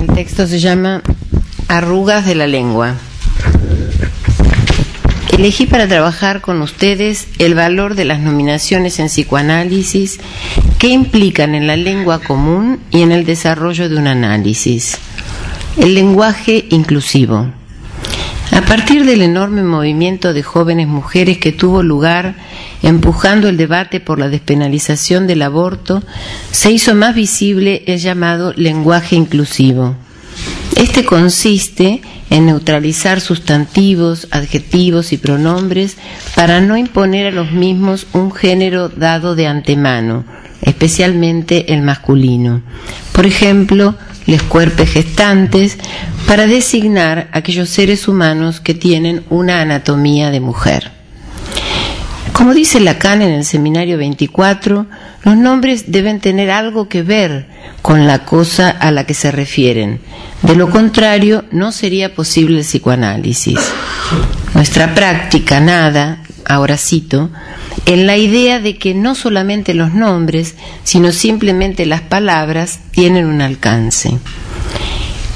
El texto se llama Arrugas de la lengua. Elegí para trabajar con ustedes el valor de las nominaciones en psicoanálisis que implican en la lengua común y en el desarrollo de un análisis. El lenguaje inclusivo. A partir del enorme movimiento de jóvenes mujeres que tuvo lugar empujando el debate por la despenalización del aborto, se hizo más visible el llamado lenguaje inclusivo. Este consiste en neutralizar sustantivos, adjetivos y pronombres para no imponer a los mismos un género dado de antemano, especialmente el masculino. Por ejemplo, les cuerpes gestantes para designar aquellos seres humanos que tienen una anatomía de mujer. Como dice Lacan en el seminario 24, los nombres deben tener algo que ver con la cosa a la que se refieren. De lo contrario, no sería posible el psicoanálisis. Nuestra práctica nada, ahora cito, en la idea de que no solamente los nombres, sino simplemente las palabras tienen un alcance.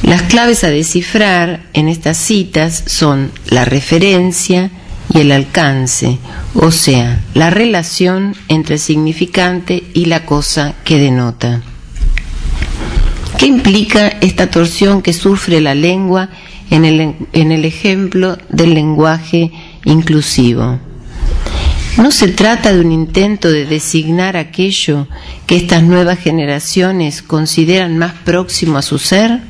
Las claves a descifrar en estas citas son la referencia y el alcance, o sea, la relación entre el significante y la cosa que denota. ¿Qué implica esta torsión que sufre la lengua en el, en el ejemplo del lenguaje inclusivo? No se trata de un intento de designar aquello que estas nuevas generaciones consideran más próximo a su ser,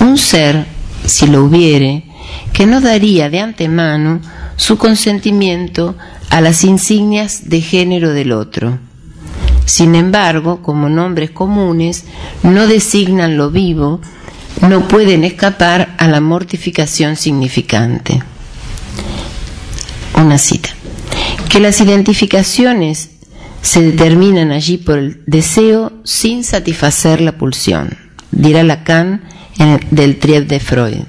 un ser, si lo hubiere, que no daría de antemano su consentimiento a las insignias de género del otro. Sin embargo, como nombres comunes, no designan lo vivo, no pueden escapar a la mortificación significante. Una cita que las identificaciones se determinan allí por el deseo sin satisfacer la pulsión, dirá Lacan en del Triad de Freud.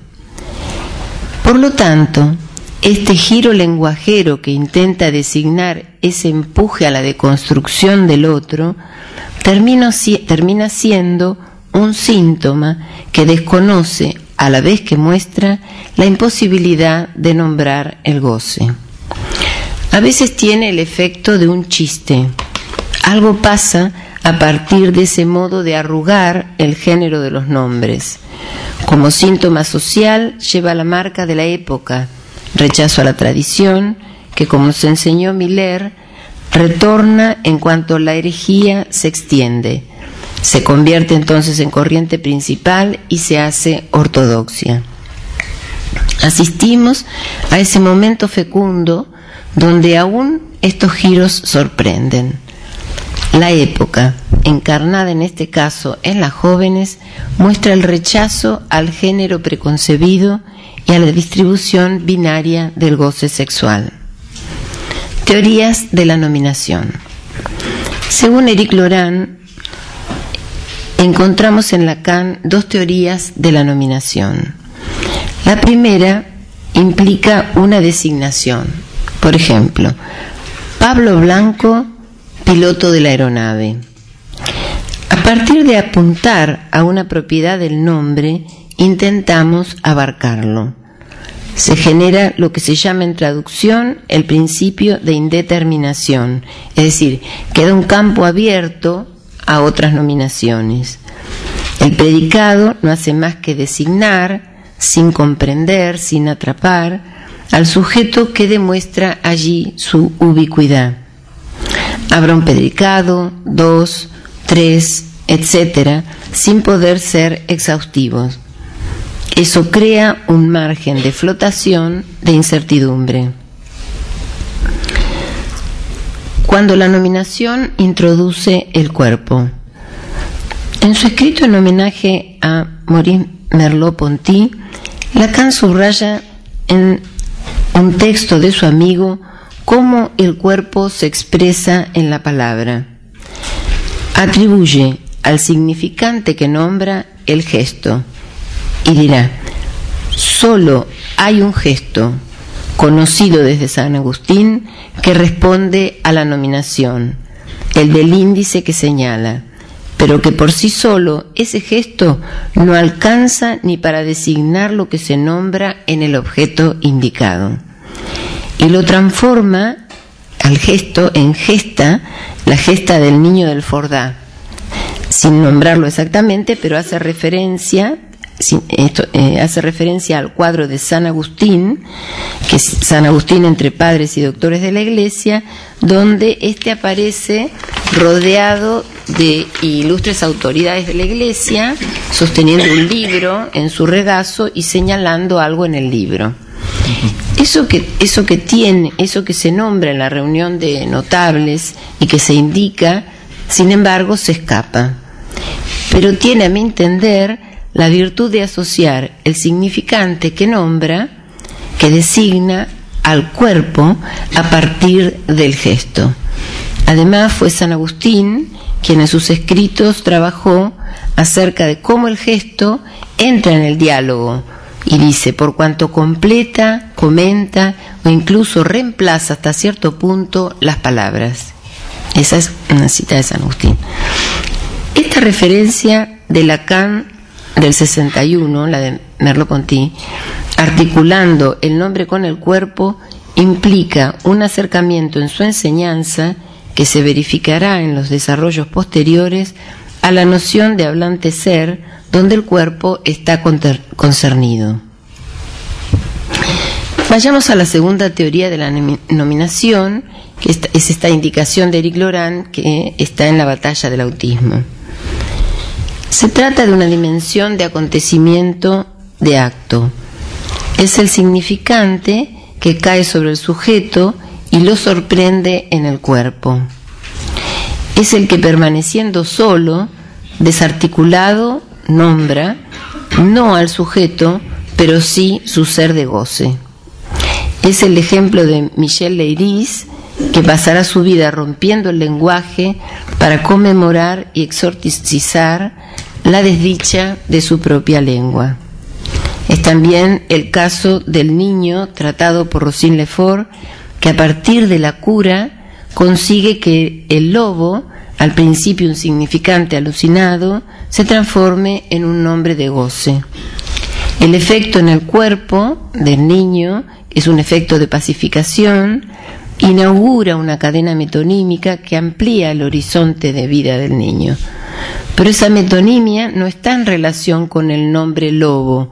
Por lo tanto, este giro lenguajero que intenta designar ese empuje a la deconstrucción del otro termina siendo un síntoma que desconoce a la vez que muestra la imposibilidad de nombrar el goce a veces tiene el efecto de un chiste. Algo pasa a partir de ese modo de arrugar el género de los nombres. Como síntoma social lleva la marca de la época, rechazo a la tradición, que como se enseñó Miller, retorna en cuanto la herejía se extiende. Se convierte entonces en corriente principal y se hace ortodoxia. Asistimos a ese momento fecundo donde aún estos giros sorprenden. La época, encarnada en este caso en las jóvenes, muestra el rechazo al género preconcebido y a la distribución binaria del goce sexual. Teorías de la nominación. Según Eric Loran, encontramos en Lacan dos teorías de la nominación. La primera implica una designación, por ejemplo, Pablo Blanco, piloto de la aeronave. A partir de apuntar a una propiedad del nombre, intentamos abarcarlo. Se genera lo que se llama en traducción el principio de indeterminación, es decir, queda un campo abierto a otras nominaciones. El predicado no hace más que designar, sin comprender, sin atrapar, al sujeto que demuestra allí su ubicuidad. Habrá un predicado, dos, tres, etcétera, sin poder ser exhaustivos. Eso crea un margen de flotación de incertidumbre. Cuando la nominación introduce el cuerpo. En su escrito en homenaje a Maurice Merleau-Ponty, Lacan subraya en un texto de su amigo cómo el cuerpo se expresa en la palabra. Atribuye al significante que nombra el gesto y dirá, solo hay un gesto conocido desde San Agustín que responde a la nominación, el del índice que señala, pero que por sí solo ese gesto no alcanza ni para designar lo que se nombra en el objeto indicado. Y lo transforma al gesto en gesta, la gesta del niño del Fordá, sin nombrarlo exactamente, pero hace referencia eh, hace referencia al cuadro de San Agustín, que es San Agustín entre padres y doctores de la Iglesia, donde este aparece rodeado de ilustres autoridades de la Iglesia, sosteniendo un libro en su regazo y señalando algo en el libro. Eso que, eso que tiene, eso que se nombra en la reunión de notables y que se indica, sin embargo, se escapa. Pero tiene, a mi entender, la virtud de asociar el significante que nombra, que designa al cuerpo a partir del gesto. Además fue San Agustín quien en sus escritos trabajó acerca de cómo el gesto entra en el diálogo y dice, por cuanto completa, comenta o incluso reemplaza hasta cierto punto las palabras. Esa es una cita de San Agustín. Esta referencia de Lacan del 61, la de Merleau-Ponty, articulando el nombre con el cuerpo, implica un acercamiento en su enseñanza que se verificará en los desarrollos posteriores a la noción de hablante ser, donde el cuerpo está concernido. Vayamos a la segunda teoría de la nominación, que es esta indicación de Eric Laurent que está en la batalla del autismo. Se trata de una dimensión de acontecimiento de acto. Es el significante que cae sobre el sujeto y lo sorprende en el cuerpo. Es el que permaneciendo solo, desarticulado, nombra, no al sujeto, pero sí su ser de goce. Es el ejemplo de Michel Leiris, que pasará su vida rompiendo el lenguaje para conmemorar y exorcizar la desdicha de su propia lengua. Es también el caso del niño tratado por Rosine Lefort, que a partir de la cura consigue que el lobo, al principio un significante alucinado, se transforme en un nombre de goce. El efecto en el cuerpo del niño es un efecto de pacificación, inaugura una cadena metonímica que amplía el horizonte de vida del niño. Pero esa metonimia no está en relación con el nombre lobo,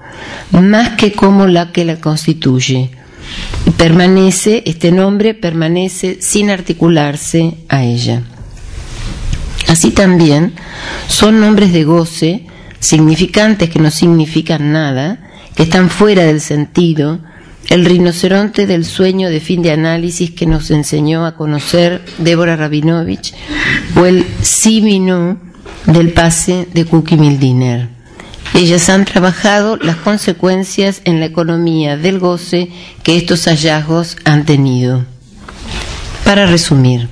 más que como la que la constituye. Permanece, este nombre permanece sin articularse a ella. Así también son nombres de goce, significantes que no significan nada, que están fuera del sentido, el rinoceronte del sueño de fin de análisis que nos enseñó a conocer Débora Rabinovich, o el símino del pase de Cookie Mildiner. Ellas han trabajado las consecuencias en la economía del goce que estos hallazgos han tenido. Para resumir,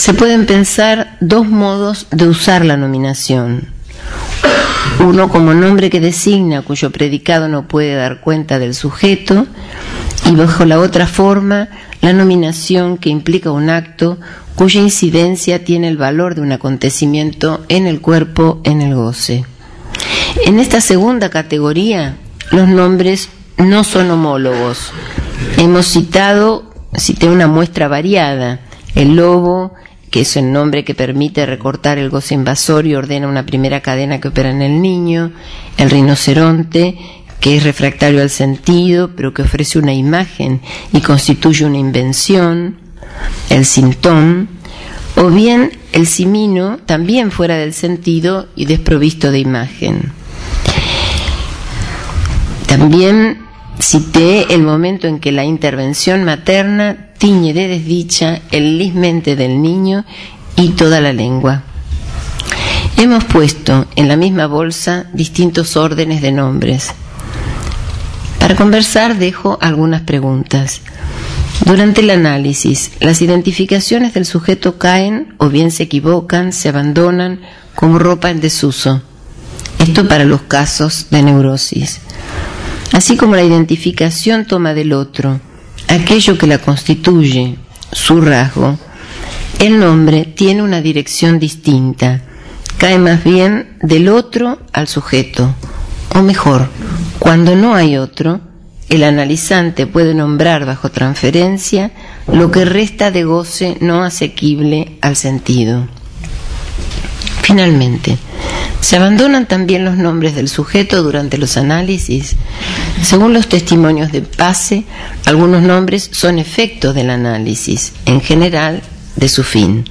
se pueden pensar dos modos de usar la nominación. Uno como nombre que designa cuyo predicado no puede dar cuenta del sujeto y bajo la otra forma la nominación que implica un acto cuya incidencia tiene el valor de un acontecimiento en el cuerpo, en el goce. En esta segunda categoría, los nombres no son homólogos. Hemos citado, cité una muestra variada, el lobo, que es el nombre que permite recortar el goce invasor y ordena una primera cadena que opera en el niño, el rinoceronte, que es refractario al sentido, pero que ofrece una imagen y constituye una invención, el sintón, o bien el simino, también fuera del sentido y desprovisto de imagen. También cité el momento en que la intervención materna tiñe de desdicha el lismente del niño y toda la lengua. Hemos puesto en la misma bolsa distintos órdenes de nombres. Para conversar dejo algunas preguntas. Durante el análisis, las identificaciones del sujeto caen o bien se equivocan, se abandonan como ropa en desuso. Esto para los casos de neurosis. Así como la identificación toma del otro aquello que la constituye, su rasgo, el nombre tiene una dirección distinta. cae más bien del otro al sujeto, o mejor, cuando no hay otro, el analizante puede nombrar bajo transferencia lo que resta de goce no asequible al sentido. Finalmente, se abandonan también los nombres del sujeto durante los análisis. Según los testimonios de Pase, algunos nombres son efectos del análisis, en general de su fin.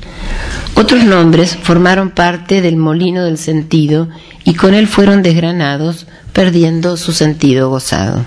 Otros nombres formaron parte del molino del sentido y con él fueron desgranados, perdiendo su sentido gozado.